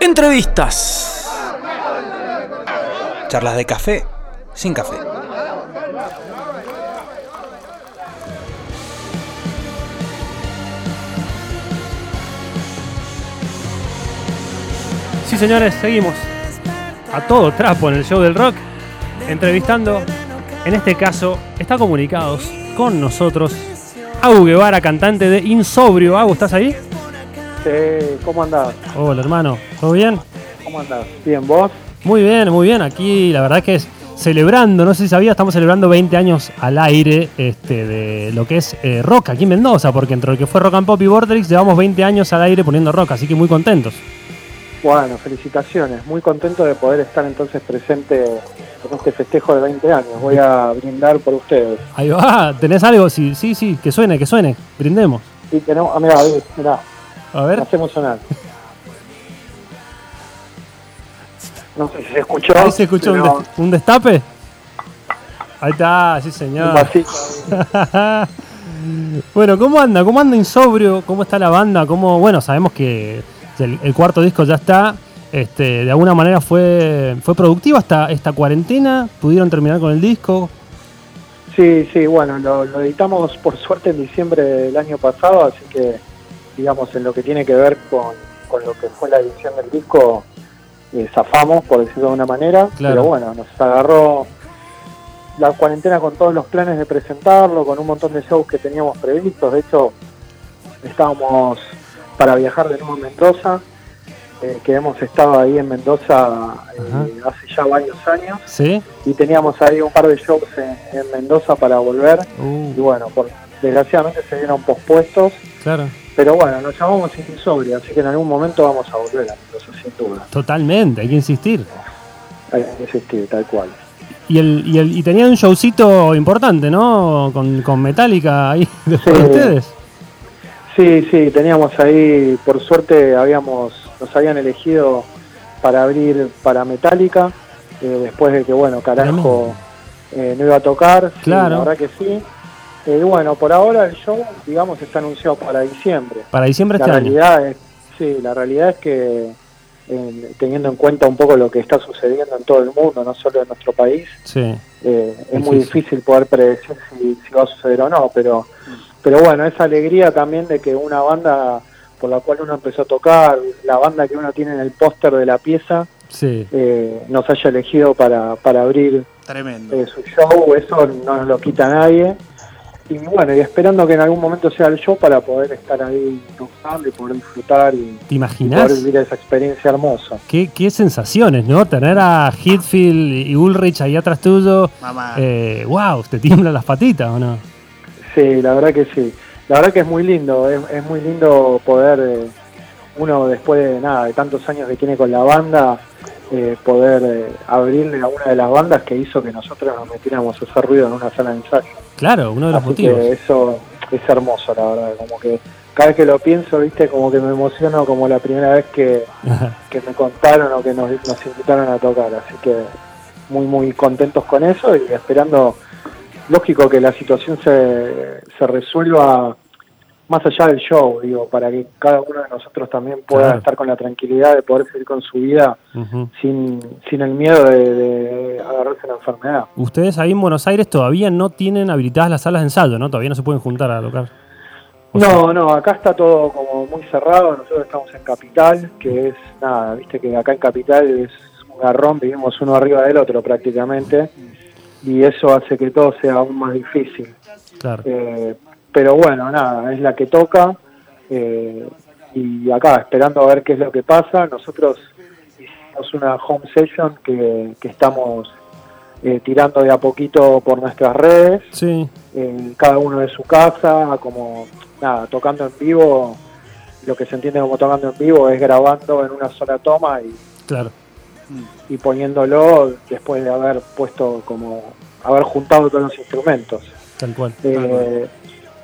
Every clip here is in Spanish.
Entrevistas. Charlas de café sin café. Sí, señores, seguimos a todo trapo en el show del rock, entrevistando, en este caso, está comunicados con nosotros Agu Guevara, cantante de Insobrio. Agu, ¿estás ahí? ¿Cómo andás? Hola, hermano, ¿todo bien? ¿Cómo andás? Bien, ¿vos? Muy bien, muy bien. Aquí la verdad que es celebrando, no sé si sabía, estamos celebrando 20 años al aire este, de lo que es eh, rock aquí en Mendoza, porque entre lo que fue Rock and Pop y Vortex llevamos 20e años al aire poniendo rock, así que muy contentos. Bueno, felicitaciones. Muy contento de poder estar entonces presente en este festejo de 20 años. Voy a brindar por ustedes. Ahí va, ¿tenés algo? Sí, sí, sí, que suene, que suene. Brindemos. Sí, tenemos. Ah, mirá, mirá. A ver. Hacemos sonar. No sé si se escuchó. Ahí se escuchó un, pero des- un destape. Ahí está, sí señor. un bueno, ¿cómo anda? ¿Cómo anda Insobrio? ¿Cómo está la banda? ¿Cómo, bueno, sabemos que el, el cuarto disco ya está. Este, de alguna manera fue, fue productiva esta, esta cuarentena. ¿Pudieron terminar con el disco? Sí, sí, bueno, lo, lo editamos por suerte en diciembre del año pasado, así que, digamos, en lo que tiene que ver con, con lo que fue la edición del disco, eh, zafamos, por decirlo de una manera, Claro. pero bueno, nos agarró la cuarentena con todos los planes de presentarlo, con un montón de shows que teníamos previstos, de hecho, estábamos para viajar de nuevo a Mendoza, eh, que hemos estado ahí en Mendoza eh, hace ya varios años ¿Sí? y teníamos ahí un par de shows en, en Mendoza para volver y Uh, bueno, por, desgraciadamente se vieron pospuestos, claro. Pero bueno, nos llamamos Insobria, así que en algún momento vamos a volver a Mendoza sin duda, Totalmente, hay que insistir. hay que insistir, tal cual. Y, el, y, el, y tenían un showcito importante, ¿no? Con, con Metallica ahí después de Sí. ustedes. Sí, sí, teníamos ahí, por suerte habíamos, nos habían elegido para abrir para Metallica, eh, después de que bueno, carajo eh, no iba a tocar, sí, Claro. la verdad que sí. Eh, bueno, por ahora el show, digamos, está anunciado para diciembre. Para diciembre La este año. es, sí, la realidad es que eh, teniendo en cuenta un poco lo que está sucediendo en todo el mundo, no solo en nuestro país, Sí. eh, es Sí, muy sí. difícil poder predecir si, si va a suceder o no, pero, pero bueno, esa alegría también de que una banda por la cual uno empezó a tocar, la banda que uno tiene en el póster de la pieza, Sí. eh, nos haya elegido para, para abrir Tremendo. eh, su show, eso no nos lo quita nadie. Y bueno, y esperando que en algún momento sea el show para poder estar ahí tocando y poder disfrutar y, ¿Te y poder imaginas? vivir esa experiencia hermosa. ¿Qué, qué sensaciones, ¿no? Tener a Hitfield y Ulrich ahí atrás tuyo. Mamá. Eh, wow, te tiemblan las patitas, ¿o no? Sí, la verdad que sí. La verdad que es muy lindo, es, es muy lindo poder, eh, uno después de nada, de tantos años que tiene con la banda, eh, poder eh, abrirle a una de las bandas que hizo que nosotros nos metiéramos a hacer ruido en una sala de ensayo. Claro, uno de los Así motivos. que eso es hermoso, la verdad, como que cada vez que lo pienso, viste, como que me emociono como la primera vez que, que me contaron o que nos, nos invitaron a tocar, así que muy muy contentos con eso y esperando, lógico que la situación se, se resuelva más allá del show, digo, para que cada uno de nosotros también pueda Claro. estar con la tranquilidad de poder seguir con su vida sin, sin el miedo de, de agarrarse la enfermedad. Ustedes ahí en Buenos Aires todavía no tienen habilitadas las salas de ensayo, ¿no? Todavía no se pueden juntar a tocar. O sea, No, no, acá está todo como muy cerrado, nosotros estamos en Capital, que es nada, viste que acá en Capital es un garrón, vivimos uno arriba del otro prácticamente, y eso hace que todo sea aún más difícil. claro. Eh, pero bueno, nada, es la que toca, eh, y acá esperando a ver qué es lo que pasa, nosotros hicimos una home session que, que estamos eh, tirando de a poquito por nuestras redes, Sí, en cada uno de su casa, como nada, tocando en vivo, lo que se entiende como tocando en vivo es grabando en una sola toma y, claro. y poniéndolo después de haber puesto como, haber juntado todos los instrumentos. Tal cual. Eh,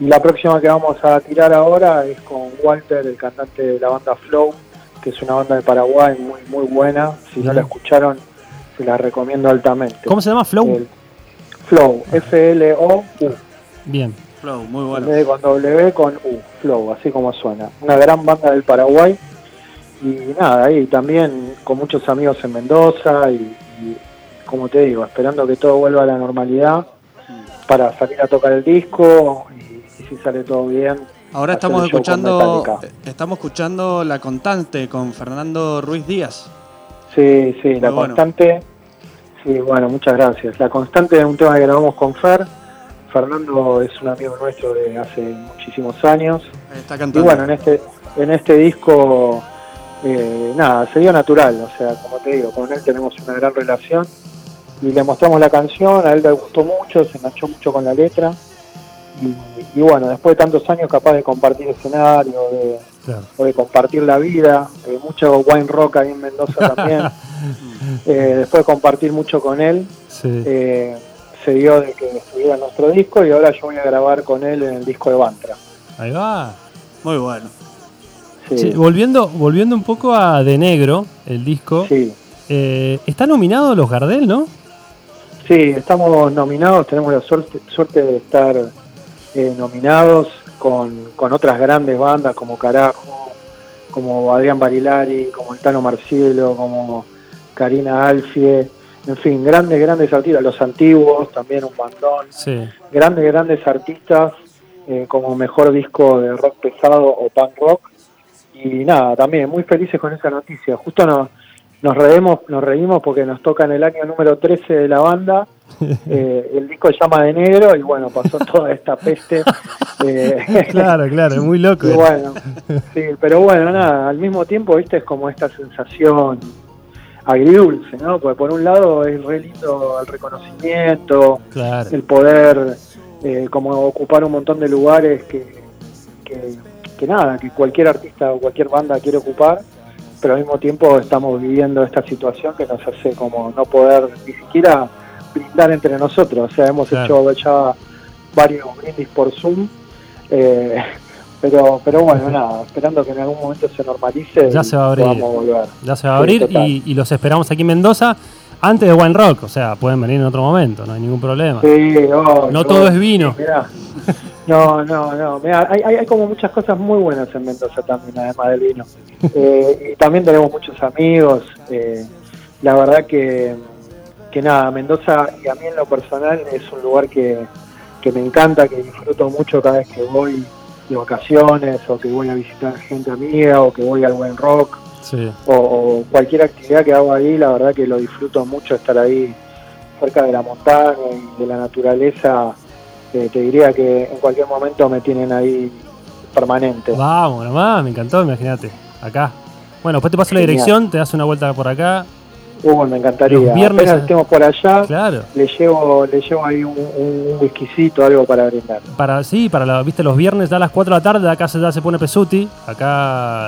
y la próxima que vamos a tirar ahora es con Walter, el cantante de la banda Flow, que es una banda de Paraguay muy muy buena. Si no la escucharon, se la recomiendo altamente. ¿Cómo se llama? Flow. El Flow, F-L-O-U. Bien. Flow, muy En bueno. vez de con W con U, Flow, así como suena. Una gran banda del Paraguay y nada, ahí también con muchos amigos en Mendoza y, y, como te digo, esperando que todo vuelva a la normalidad para salir a tocar el disco y, y si sale todo bien. Ahora estamos escuchando, Metallica. estamos escuchando La Constante con Fernando Ruiz Díaz. Sí, sí, la bueno. constante. Sí, bueno, muchas gracias. La constante es un tema que grabamos con Fer. Fernando es un amigo nuestro de hace muchísimos años. Está Y cantando. bueno, en este, en este disco, eh, nada, se dio natural. O sea, como te digo, con él tenemos una gran relación. Y le mostramos la canción, a él le gustó mucho, se enganchó mucho con la letra. Y, y bueno, después de tantos años capaz de compartir escenario, de, Claro. o de compartir la vida, eh, mucho wine rock ahí en Mendoza también. Eh, después de compartir mucho con él, Sí. eh, se dio de que estuviera nuestro disco y ahora yo voy a grabar con él en el disco de Bantra. Ahí va. Muy bueno. Sí, Sí, volviendo, volviendo un poco a De Negro, el disco. sí. eh, está nominado los Gardel, ¿no? Sí, estamos nominados, tenemos la suerte, suerte de estar eh, nominados con, con otras grandes bandas como Carajo, como Adrián Barilari, como el Tano Marcielo, como Karina Alfie, en fin, grandes, grandes artistas, los antiguos, también un bandón, Sí. grandes, grandes artistas eh, como mejor disco de rock pesado o punk rock. Y nada, también muy felices con esa noticia. Justo nos, nos reímos, nos reímos porque nos toca en el año número 13 de la banda. Eh, el disco se llama De Negro y bueno, pasó toda esta peste. eh, Claro, claro, muy loco. y bueno, sí, pero bueno, nada, al mismo tiempo, viste, es como esta sensación agridulce, ¿no? Porque por un lado es re lindo el reconocimiento, Claro. el poder eh, como ocupar un montón de lugares que, que, que nada, que cualquier artista o cualquier banda quiere ocupar, pero al mismo tiempo estamos viviendo esta situación que nos hace como no poder ni siquiera brindar entre nosotros, o sea, hemos Claro. hecho ya varios brindis por Zoom, eh, pero, pero bueno, nada, esperando que en algún momento se normalice Ya se va a abrir. volver. Ya se va a abrir y, y los esperamos aquí en Mendoza antes de Wine Rock. O sea, pueden venir en otro momento, no hay ningún problema. Sí, no, No todo es vino. Mirá. No, no, no. Mirá, hay, hay, hay como muchas cosas muy buenas en Mendoza también, además del vino. Eh, y también tenemos muchos amigos. eh, la verdad que, que nada, Mendoza y a mí en lo personal es un lugar que, que me encanta, que disfruto mucho cada vez que voy de vacaciones o que voy a visitar gente amiga o que voy al buen rock Sí. o, o cualquier actividad que hago ahí, la verdad que lo disfruto mucho estar ahí cerca de la montaña y de la naturaleza. Eh, te diría que en cualquier momento me tienen ahí permanente. Vamos, nomás, me encantó, imagínate. Acá. Bueno, después te paso la dirección, te das una vuelta por acá. Uh, me encantaría. Los viernes- Apenas estemos por allá, Claro. le llevo, le llevo ahí un, un whiskycito, algo para brindar. Para, sí, para la, viste, los viernes da a las 4 de la tarde, acá se, ya se pone Pesuti. Acá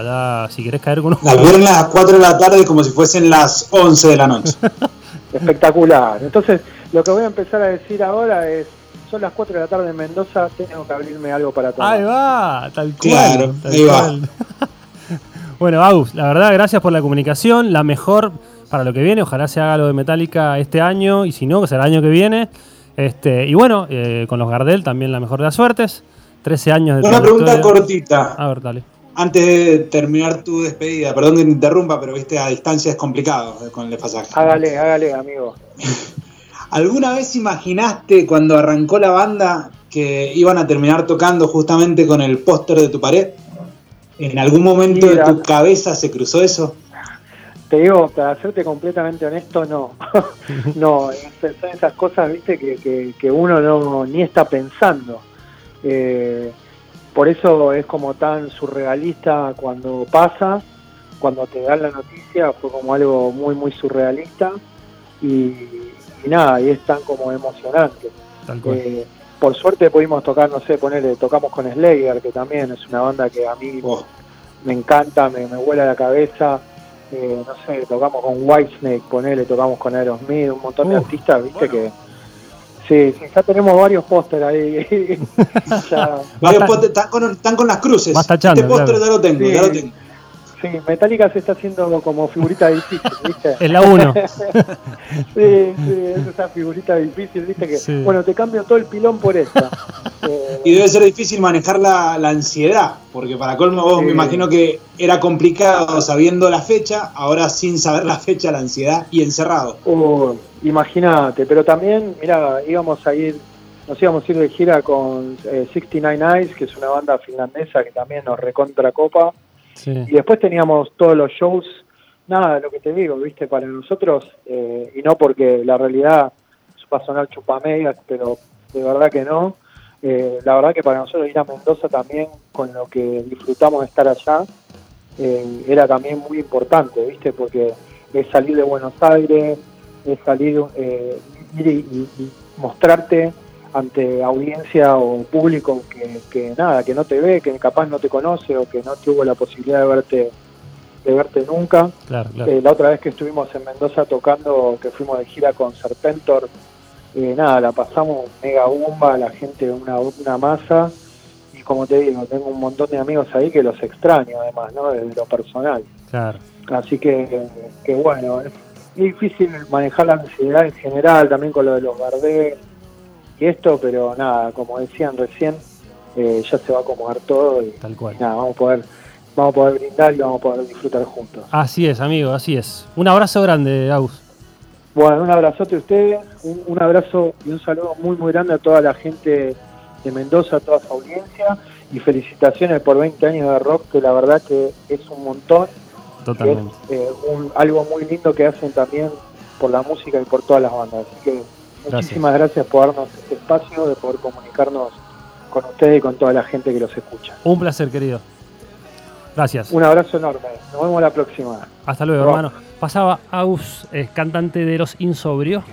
da, si querés caer con un. Las viernes a las 4 de la tarde como si fuesen las 11 de la noche. Espectacular. Entonces, lo que voy a empezar a decir ahora es, son las 4 de la tarde en Mendoza, tengo que abrirme algo para tomar. Ahí va, tal cual. Claro, tal ahí va. bueno, Agus, la verdad, gracias por la comunicación. La mejor para lo que viene. Ojalá se haga lo de Metallica este año. Y si no, que será el año que viene. Este, y bueno, eh, con los Gardel también la mejor de las suertes. 13 años de Una pregunta cortita, A ver, dale. antes de terminar tu despedida. Perdón que te interrumpa, pero viste, a distancia es complicado eh, con el desfasaje. Hágale, hágale, amigo. ¿Alguna vez imaginaste cuando arrancó la banda que iban a terminar tocando justamente con el póster de tu pared? ¿En algún momento Mira. de tu cabeza se cruzó eso? Te digo, para serte completamente honesto, no. no, es- son esas cosas, viste, que, que, que uno no ni está pensando. Eh, por eso es como tan surrealista cuando pasa, cuando te dan la noticia, fue como algo muy, muy surrealista. Y, y nada, y es tan como emocionante. Tal cual. Eh, por suerte pudimos tocar, no sé, ponerle, tocamos con Slayer, que también es una banda que a mí Oh, me encanta, me, me vuela la cabeza. Eh, no sé, tocamos con Whitesnake, ponele, tocamos con Aerosmith, un montón de artistas, viste que. Sí, sí, ya tenemos varios póster ahí. Varios Basta- póster- están, con, están con las cruces. Este póster claro. ya lo tengo, Sí. ya lo tengo. Sí, Metallica se está haciendo como figurita difícil, ¿viste? Es la 1. sí, sí, es esa figurita difícil, ¿viste? Que, Sí. bueno, te cambio todo el pilón por esta. Eh, Y debe ser difícil manejar la, la ansiedad, porque para colmo vos Sí. me imagino que era complicado sabiendo la fecha, ahora sin saber la fecha, la ansiedad y encerrado. Uh, imagínate, pero también, mira, íbamos a ir, nos íbamos a ir de gira con eh, 69 Eyes, que es una banda finlandesa que también nos recontra copa, Y después teníamos todos los shows, nada, lo que te digo, viste, para nosotros, eh, y no porque la realidad va a sonar chupamedias, pero de verdad que no, eh, la verdad que para nosotros ir a Mendoza también, con lo que disfrutamos de estar allá, eh, era también muy importante, ¿viste? Porque es salir de Buenos Aires, es salir, eh, ir y mostrarte ante audiencia o público que, que nada, que no te ve, que capaz no te conoce o que no tuvo la posibilidad de verte de verte nunca. Claro, claro. Eh, la otra vez que estuvimos en Mendoza tocando, que fuimos de gira con Serpentor, eh, nada, la pasamos mega bomba, la gente una, una masa. Y como te digo, tengo un montón de amigos ahí que los extraño además, ¿no? Desde lo personal. claro. Así que, que bueno, es difícil manejar la ansiedad en general, también con lo de los Gardel y esto, pero nada, como decían recién, eh, ya se va a acomodar todo y, Tal cual. nada, vamos a poder vamos a poder brindar y vamos a poder disfrutar juntos. Así es, amigo, así es. Un abrazo grande, Agus. Bueno, un abrazote a ustedes, un, un abrazo y un saludo muy muy grande a toda la gente de Mendoza, a toda su audiencia y felicitaciones por 20 años de rock, que la verdad que es un montón, que es Totalmente. eh, un- algo muy lindo que hacen también por la música y por todas las bandas. Así que muchísimas gracias por darnos este espacio, de poder comunicarnos con ustedes y con toda la gente que los escucha. Un placer, querido. Gracias. Un abrazo enorme, nos vemos la próxima. Hasta luego, hermano. Pasaba Agus, eh, cantante de Los Insobrios.